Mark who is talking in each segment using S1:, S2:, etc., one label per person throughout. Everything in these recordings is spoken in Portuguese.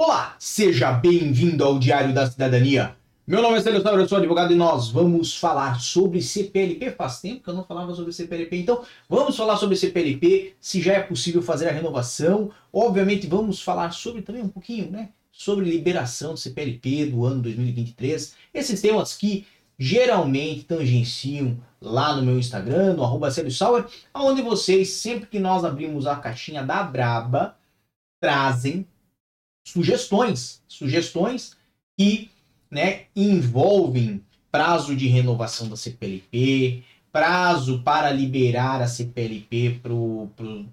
S1: Olá, seja bem-vindo ao Diário da Cidadania. Meu nome é Célio Sauer, eu sou advogado e nós vamos falar sobre CPLP. Faz tempo que eu não falava sobre CPLP, então vamos falar sobre CPLP, se já é possível fazer a renovação. Obviamente vamos falar sobre também um pouquinho, né, sobre liberação do CPLP do ano 2023. Esses temas que geralmente tangenciam lá no meu Instagram, no arroba Sauer, onde vocês, sempre que nós abrimos a caixinha da Braba, trazem sugestões, sugestões que né, envolvem prazo de renovação da CPLP, prazo para liberar a CPLP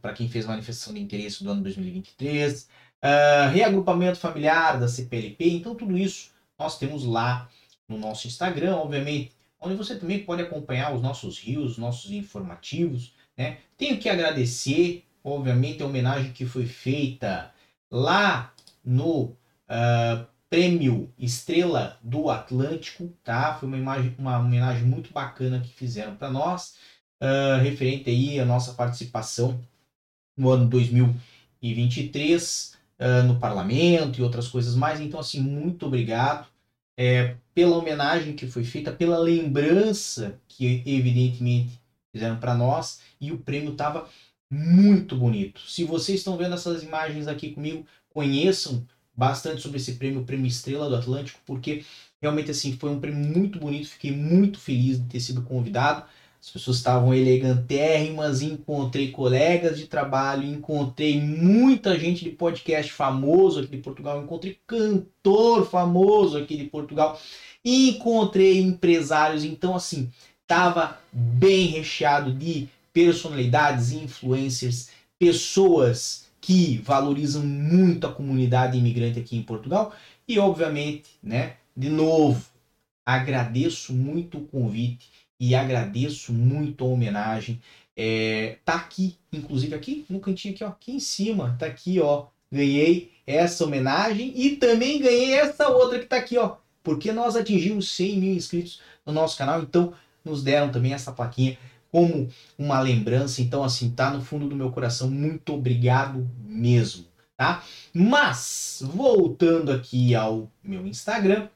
S1: para quem fez manifestação de interesse do ano 2023, uh, ah, reagrupamento familiar da CPLP, então tudo isso nós temos lá no nosso Instagram, obviamente, onde você também pode acompanhar os nossos rios, os nossos informativos, né? Tenho que agradecer, obviamente, a homenagem que foi feita lá no uh, prêmio Estrela do Atlântico, tá? Foi uma, imagem, uma homenagem muito bacana que fizeram para nós, uh, referente aí à nossa participação no ano 2023 uh, no parlamento e outras coisas mais. Então, assim, muito obrigado é, pela homenagem que foi feita, pela lembrança que evidentemente fizeram para nós e o prêmio estava muito bonito. Se vocês estão vendo essas imagens aqui comigo, conheçam bastante sobre esse prêmio, o Prêmio Estrela do Atlântico, porque realmente assim foi um prêmio muito bonito, fiquei muito feliz de ter sido convidado. As pessoas estavam elegantérrimas, encontrei colegas de trabalho, encontrei muita gente de podcast famoso aqui de Portugal, encontrei cantor famoso aqui de Portugal, encontrei empresários, então assim, estava bem recheado de personalidades, influencers, pessoas que valorizam muito a comunidade imigrante aqui em Portugal e obviamente, né, de novo, agradeço muito o convite e agradeço muito a homenagem. É, tá aqui, inclusive aqui no cantinho aqui, ó, aqui em cima, tá aqui, ó. Ganhei essa homenagem e também ganhei essa outra que tá aqui, ó. Porque nós atingimos 100 mil inscritos no nosso canal, então nos deram também essa plaquinha como uma lembrança. Então, assim, tá no fundo do meu coração. Muito obrigado mesmo, tá? Mas, voltando aqui ao meu Instagram,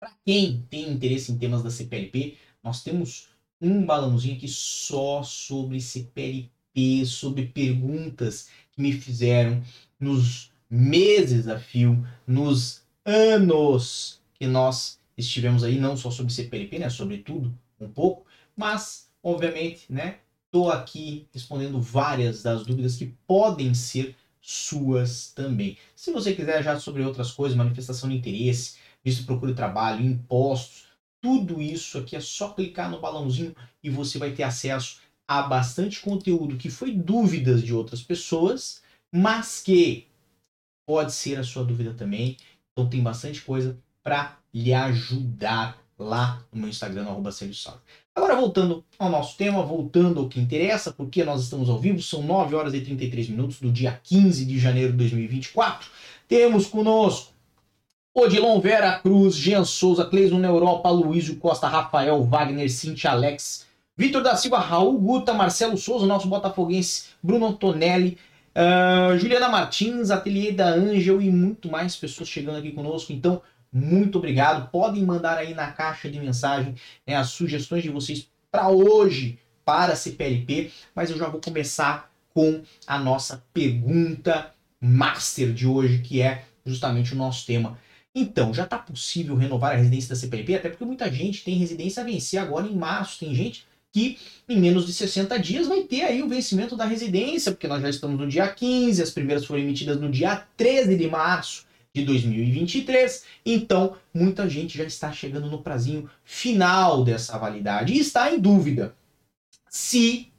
S1: para quem tem interesse em temas da CPLP, nós temos um balãozinho aqui só sobre CPLP, sobre perguntas que me fizeram nos meses a fio, nos anos que nós estivemos aí, não só sobre CPLP, né, sobre tudo, um pouco, mas, obviamente, né, tô aqui respondendo várias das dúvidas que podem ser suas também. Se você quiser já sobre outras coisas, manifestação de interesse, visto procura de trabalho, impostos, tudo isso aqui é só clicar no balãozinho e você vai ter acesso a bastante conteúdo que foi dúvidas de outras pessoas, mas que pode ser a sua dúvida também. Então tem bastante coisa para lhe ajudar lá no meu Instagram, arroba Agora voltando ao nosso tema, voltando ao que interessa, porque nós estamos ao vivo, são 9 horas e 33 minutos do dia 15 de janeiro de 2024. Temos conosco Odilon Vera Cruz, Jean Souza, Cleison Europa, Luísio Costa, Rafael Wagner, Cintia Alex, Vitor da Silva, Raul Guta, Marcelo Souza, nosso botafoguense, Bruno Antonelli, uh, Juliana Martins, Ateliê da Angel e muito mais pessoas chegando aqui conosco. Então, muito obrigado. Podem mandar aí na caixa de mensagem né, as sugestões de vocês para hoje para a CPLP, mas eu já vou começar com a nossa pergunta master de hoje, que é justamente o nosso tema então, já está possível renovar a residência da CPLP, até porque muita gente tem residência a vencer agora em março. Tem gente que em menos de 60 dias vai ter aí o vencimento da residência, porque nós já estamos no dia 15, as primeiras foram emitidas no dia 13 de março de 2023. Então, muita gente já está chegando no prazinho final dessa validade e está em dúvida se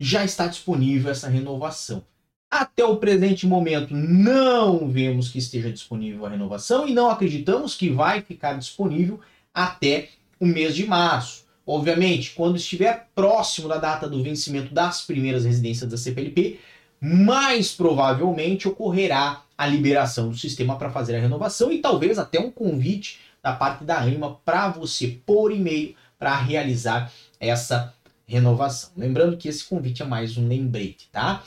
S1: já está disponível essa renovação. Até o presente momento, não vemos que esteja disponível a renovação e não acreditamos que vai ficar disponível até o mês de março. Obviamente, quando estiver próximo da data do vencimento das primeiras residências da CPLP, mais provavelmente ocorrerá a liberação do sistema para fazer a renovação e talvez até um convite da parte da ANIMA para você por e-mail para realizar essa renovação. Lembrando que esse convite é mais um lembrete, tá?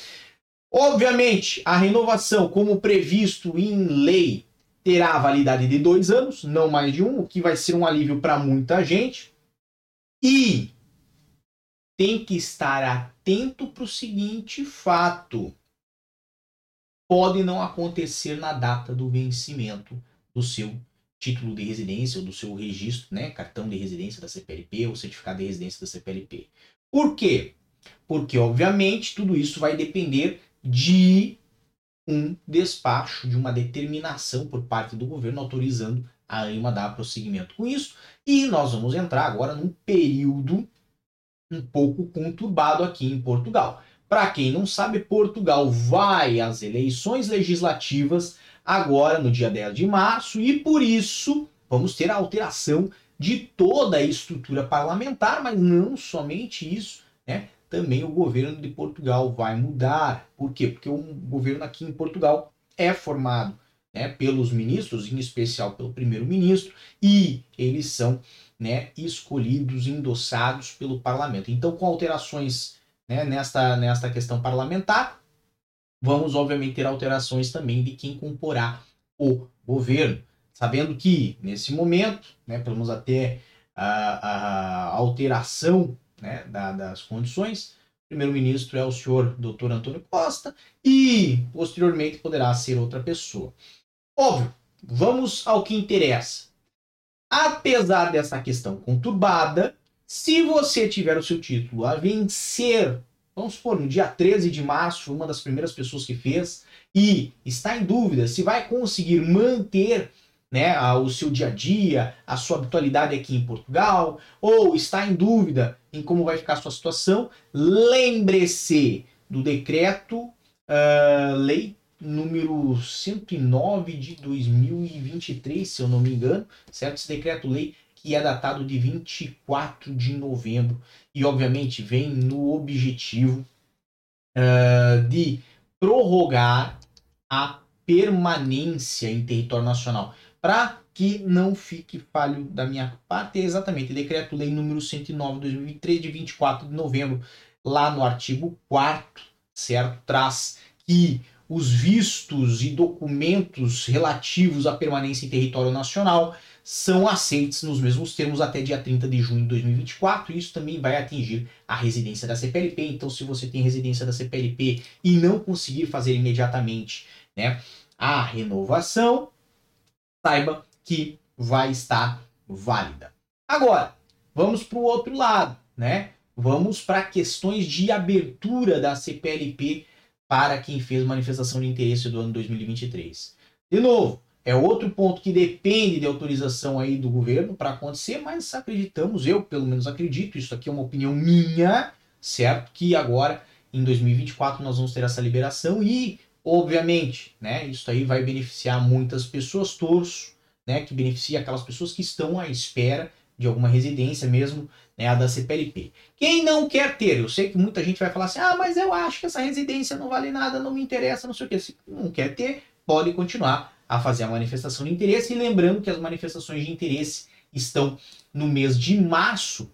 S1: Obviamente, a renovação, como previsto em lei, terá validade de dois anos, não mais de um, o que vai ser um alívio para muita gente. E tem que estar atento para o seguinte fato: pode não acontecer na data do vencimento do seu título de residência ou do seu registro, né, cartão de residência da CPLP ou certificado de residência da CPLP. Por quê? Porque, obviamente, tudo isso vai depender de um despacho, de uma determinação por parte do governo autorizando a AIMA dar prosseguimento com isso. E nós vamos entrar agora num período um pouco conturbado aqui em Portugal. Para quem não sabe, Portugal vai às eleições legislativas agora no dia 10 de março e por isso vamos ter a alteração de toda a estrutura parlamentar, mas não somente isso, né? Também o governo de Portugal vai mudar. Por quê? Porque o governo aqui em Portugal é formado né, pelos ministros, em especial pelo primeiro-ministro, e eles são né, escolhidos, endossados pelo parlamento. Então, com alterações né, nesta, nesta questão parlamentar, vamos obviamente ter alterações também de quem comporá o governo, sabendo que nesse momento, né, pelo menos até a, a alteração né, da, das condições, o primeiro-ministro é o senhor Dr. Antônio Costa e posteriormente poderá ser outra pessoa. Óbvio, vamos ao que interessa. Apesar dessa questão conturbada, se você tiver o seu título a vencer vamos supor, no dia 13 de março, uma das primeiras pessoas que fez, e está em dúvida se vai conseguir manter né, o seu dia a dia, a sua habitualidade aqui em Portugal, ou está em dúvida em como vai ficar a sua situação, lembre-se do decreto uh, lei número 109 de 2023, se eu não me engano, certo? Esse decreto lei que é datado de 24 de novembro e, obviamente, vem no objetivo uh, de prorrogar a permanência em território nacional. Para que não fique falho da minha parte, é exatamente Decreto-Lei número 109 de 2023, de 24 de novembro, lá no artigo 4 certo? Traz que os vistos e documentos relativos à permanência em território nacional são aceitos nos mesmos termos até dia 30 de junho de 2024. Isso também vai atingir a residência da CPLP. Então, se você tem residência da CPLP e não conseguir fazer imediatamente né, a renovação, saiba que vai estar válida. Agora, vamos para o outro lado, né? Vamos para questões de abertura da CPLP para quem fez manifestação de interesse do ano 2023. De novo, é outro ponto que depende de autorização aí do governo para acontecer, mas acreditamos, eu pelo menos acredito, isso aqui é uma opinião minha, certo? Que agora, em 2024, nós vamos ter essa liberação e, obviamente, né, isso aí vai beneficiar muitas pessoas, torço, né, que beneficia aquelas pessoas que estão à espera de alguma residência mesmo, né, a da CPLP. Quem não quer ter, eu sei que muita gente vai falar assim, ah, mas eu acho que essa residência não vale nada, não me interessa, não sei o que. Se não quer ter, pode continuar a fazer a manifestação de interesse. E lembrando que as manifestações de interesse estão no mês de março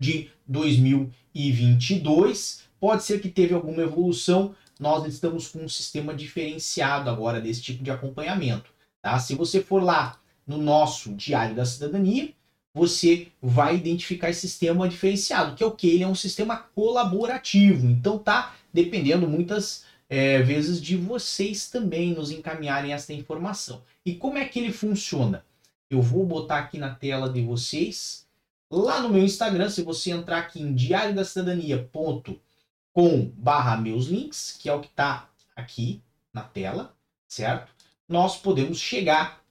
S1: de 2022. Pode ser que teve alguma evolução. Nós estamos com um sistema diferenciado agora desse tipo de acompanhamento. Tá? Se você for lá no nosso Diário da Cidadania, você vai identificar esse sistema diferenciado, que é o que? Ele é um sistema colaborativo. Então tá dependendo muitas é, vezes de vocês também nos encaminharem essa informação. E como é que ele funciona? Eu vou botar aqui na tela de vocês, lá no meu Instagram, se você entrar aqui em diário da cidadania.com barra meus links, que é o que está aqui na tela, certo? Nós podemos chegar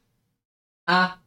S1: a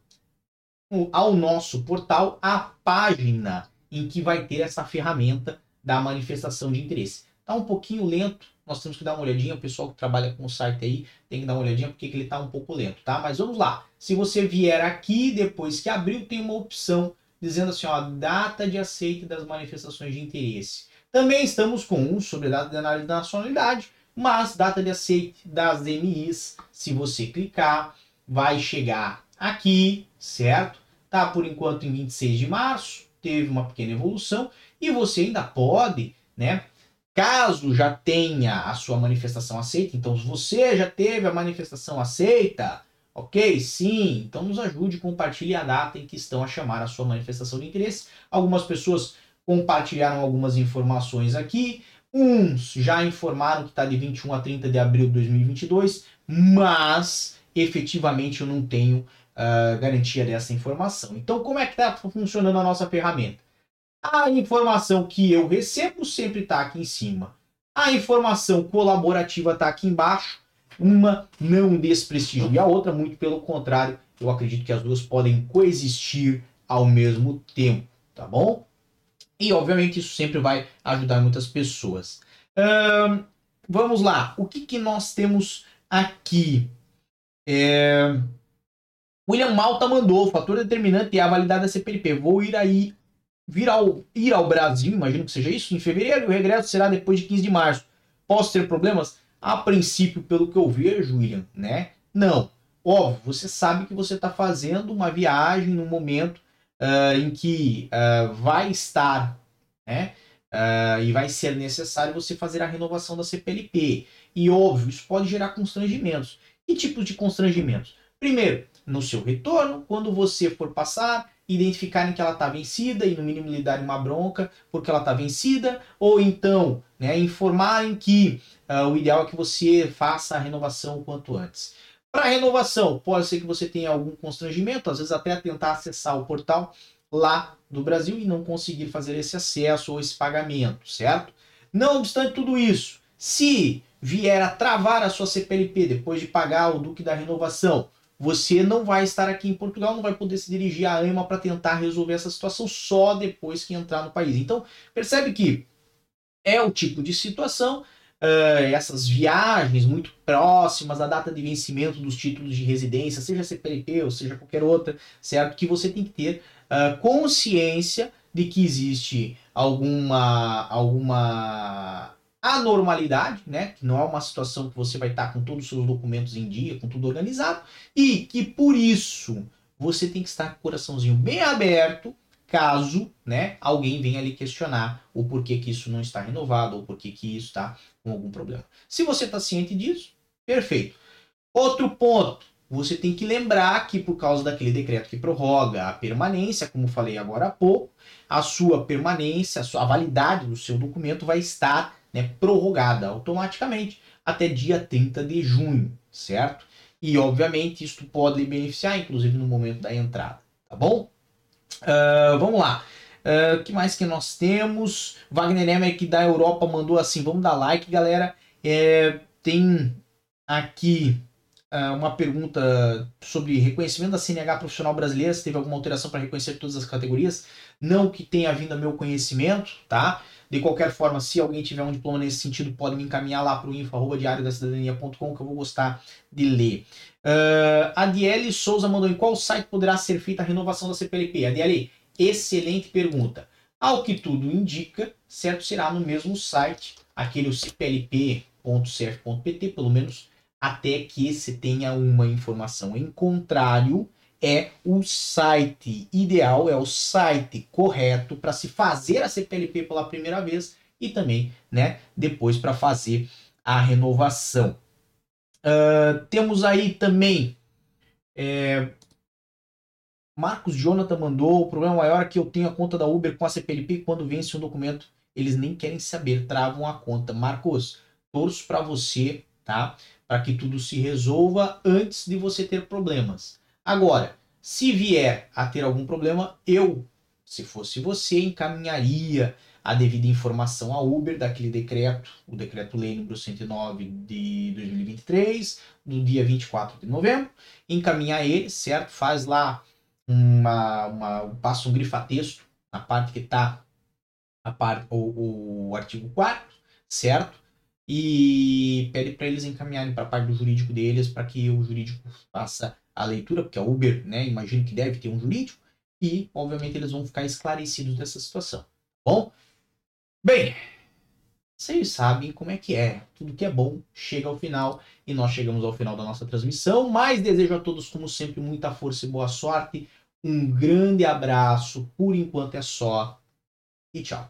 S1: ao nosso portal a página em que vai ter essa ferramenta da manifestação de interesse. Está um pouquinho lento, nós temos que dar uma olhadinha, o pessoal que trabalha com o site aí tem que dar uma olhadinha porque ele está um pouco lento, tá? Mas vamos lá. Se você vier aqui, depois que abriu, tem uma opção dizendo assim, ó, data de aceite das manifestações de interesse. Também estamos com um sobre data de análise da nacionalidade, mas data de aceite das DMIs, se você clicar, vai chegar aqui, certo? Tá por enquanto em 26 de março, teve uma pequena evolução e você ainda pode, né, Caso já tenha a sua manifestação aceita, então se você já teve a manifestação aceita, ok? Sim, então nos ajude, compartilhe a data em que estão a chamar a sua manifestação de interesse. Algumas pessoas compartilharam algumas informações aqui, uns já informaram que está de 21 a 30 de abril de 2022, mas efetivamente eu não tenho uh, garantia dessa informação. Então, como é que está funcionando a nossa ferramenta? A informação que eu recebo sempre está aqui em cima. A informação colaborativa está aqui embaixo. Uma não desprestigia a outra, muito pelo contrário, eu acredito que as duas podem coexistir ao mesmo tempo, tá bom? E obviamente isso sempre vai ajudar muitas pessoas. vamos lá, o que, que nós temos aqui? É... William Malta mandou, fator determinante é a validade da CPLP. Vou ir aí vir ao, ir ao Brasil, imagino que seja isso, em fevereiro, o regresso será depois de 15 de março. Posso ter problemas? A princípio, pelo que eu vejo, William, né? Não. Óbvio, você sabe que você está fazendo uma viagem no momento uh, em que uh, vai estar, né? Uh, e vai ser necessário você fazer a renovação da CPLP. E óbvio, isso pode gerar constrangimentos. Que tipo de constrangimentos? Primeiro, no seu retorno, quando você for passar, identificarem que ela está vencida e no mínimo lhe darem uma bronca porque ela está vencida, ou então né, informarem que uh, o ideal é que você faça a renovação o quanto antes. Para renovação, pode ser que você tenha algum constrangimento, às vezes até tentar acessar o portal lá do Brasil e não conseguir fazer esse acesso ou esse pagamento, certo? Não obstante tudo isso, se vier a travar a sua CPLP depois de pagar o Duque da Renovação, você não vai estar aqui em Portugal, não vai poder se dirigir à AMA para tentar resolver essa situação só depois que entrar no país. Então, percebe que é o tipo de situação, uh, essas viagens muito próximas à data de vencimento dos títulos de residência, seja CPLP ou seja qualquer outra, certo? Que você tem que ter uh, consciência de que existe alguma, alguma anormalidade, né? Que não é uma situação que você vai estar com todos os seus documentos em dia, com tudo organizado, e que por isso você tem que estar com o coraçãozinho bem aberto, caso, né, alguém venha lhe questionar o porquê que isso não está renovado ou porquê que isso está com algum problema. Se você está ciente disso, perfeito. Outro ponto, você tem que lembrar que por causa daquele decreto que prorroga a permanência, como falei agora há pouco, a sua permanência, a, sua, a validade do seu documento vai estar né, prorrogada automaticamente até dia 30 de junho, certo? E obviamente isso pode beneficiar, inclusive no momento da entrada, tá bom? Uh, vamos lá. O uh, que mais que nós temos? Wagner Emmerich da Europa mandou assim: vamos dar like, galera. É, tem aqui uh, uma pergunta sobre reconhecimento da CNH profissional brasileira. Se teve alguma alteração para reconhecer todas as categorias? Não que tenha vindo a meu conhecimento, tá? De qualquer forma, se alguém tiver um diploma nesse sentido, pode me encaminhar lá para o info.diariodacidadania.com que eu vou gostar de ler. Uh, a Diele Souza mandou em qual site poderá ser feita a renovação da CPLP? A Diele, excelente pergunta. Ao que tudo indica, certo, será no mesmo site, aquele cplp.cf.pt, pelo menos até que se tenha uma informação em contrário é o site ideal, é o site correto para se fazer a CPLP pela primeira vez e também, né, depois para fazer a renovação. Uh, temos aí também é, Marcos Jonathan mandou, o problema maior é que eu tenho a conta da Uber com a CPLP quando vence um documento, eles nem querem saber, travam a conta. Marcos, torço para você, tá? Para que tudo se resolva antes de você ter problemas. Agora, se vier a ter algum problema, eu, se fosse você, encaminharia a devida informação à Uber daquele decreto, o decreto-lei número 109 de 2023, do dia 24 de novembro, encaminhar ele, certo? Faz lá uma, uma passa um grifa-texto na parte que está a parte, o, o artigo 4 certo? E pede para eles encaminharem para a parte do jurídico deles para que o jurídico faça a leitura, porque a Uber, né, imagino que deve ter um jurídico, e obviamente eles vão ficar esclarecidos dessa situação. Tá bom? Bem, vocês sabem como é que é. Tudo que é bom chega ao final e nós chegamos ao final da nossa transmissão. Mas desejo a todos, como sempre, muita força e boa sorte. Um grande abraço. Por enquanto é só. E tchau.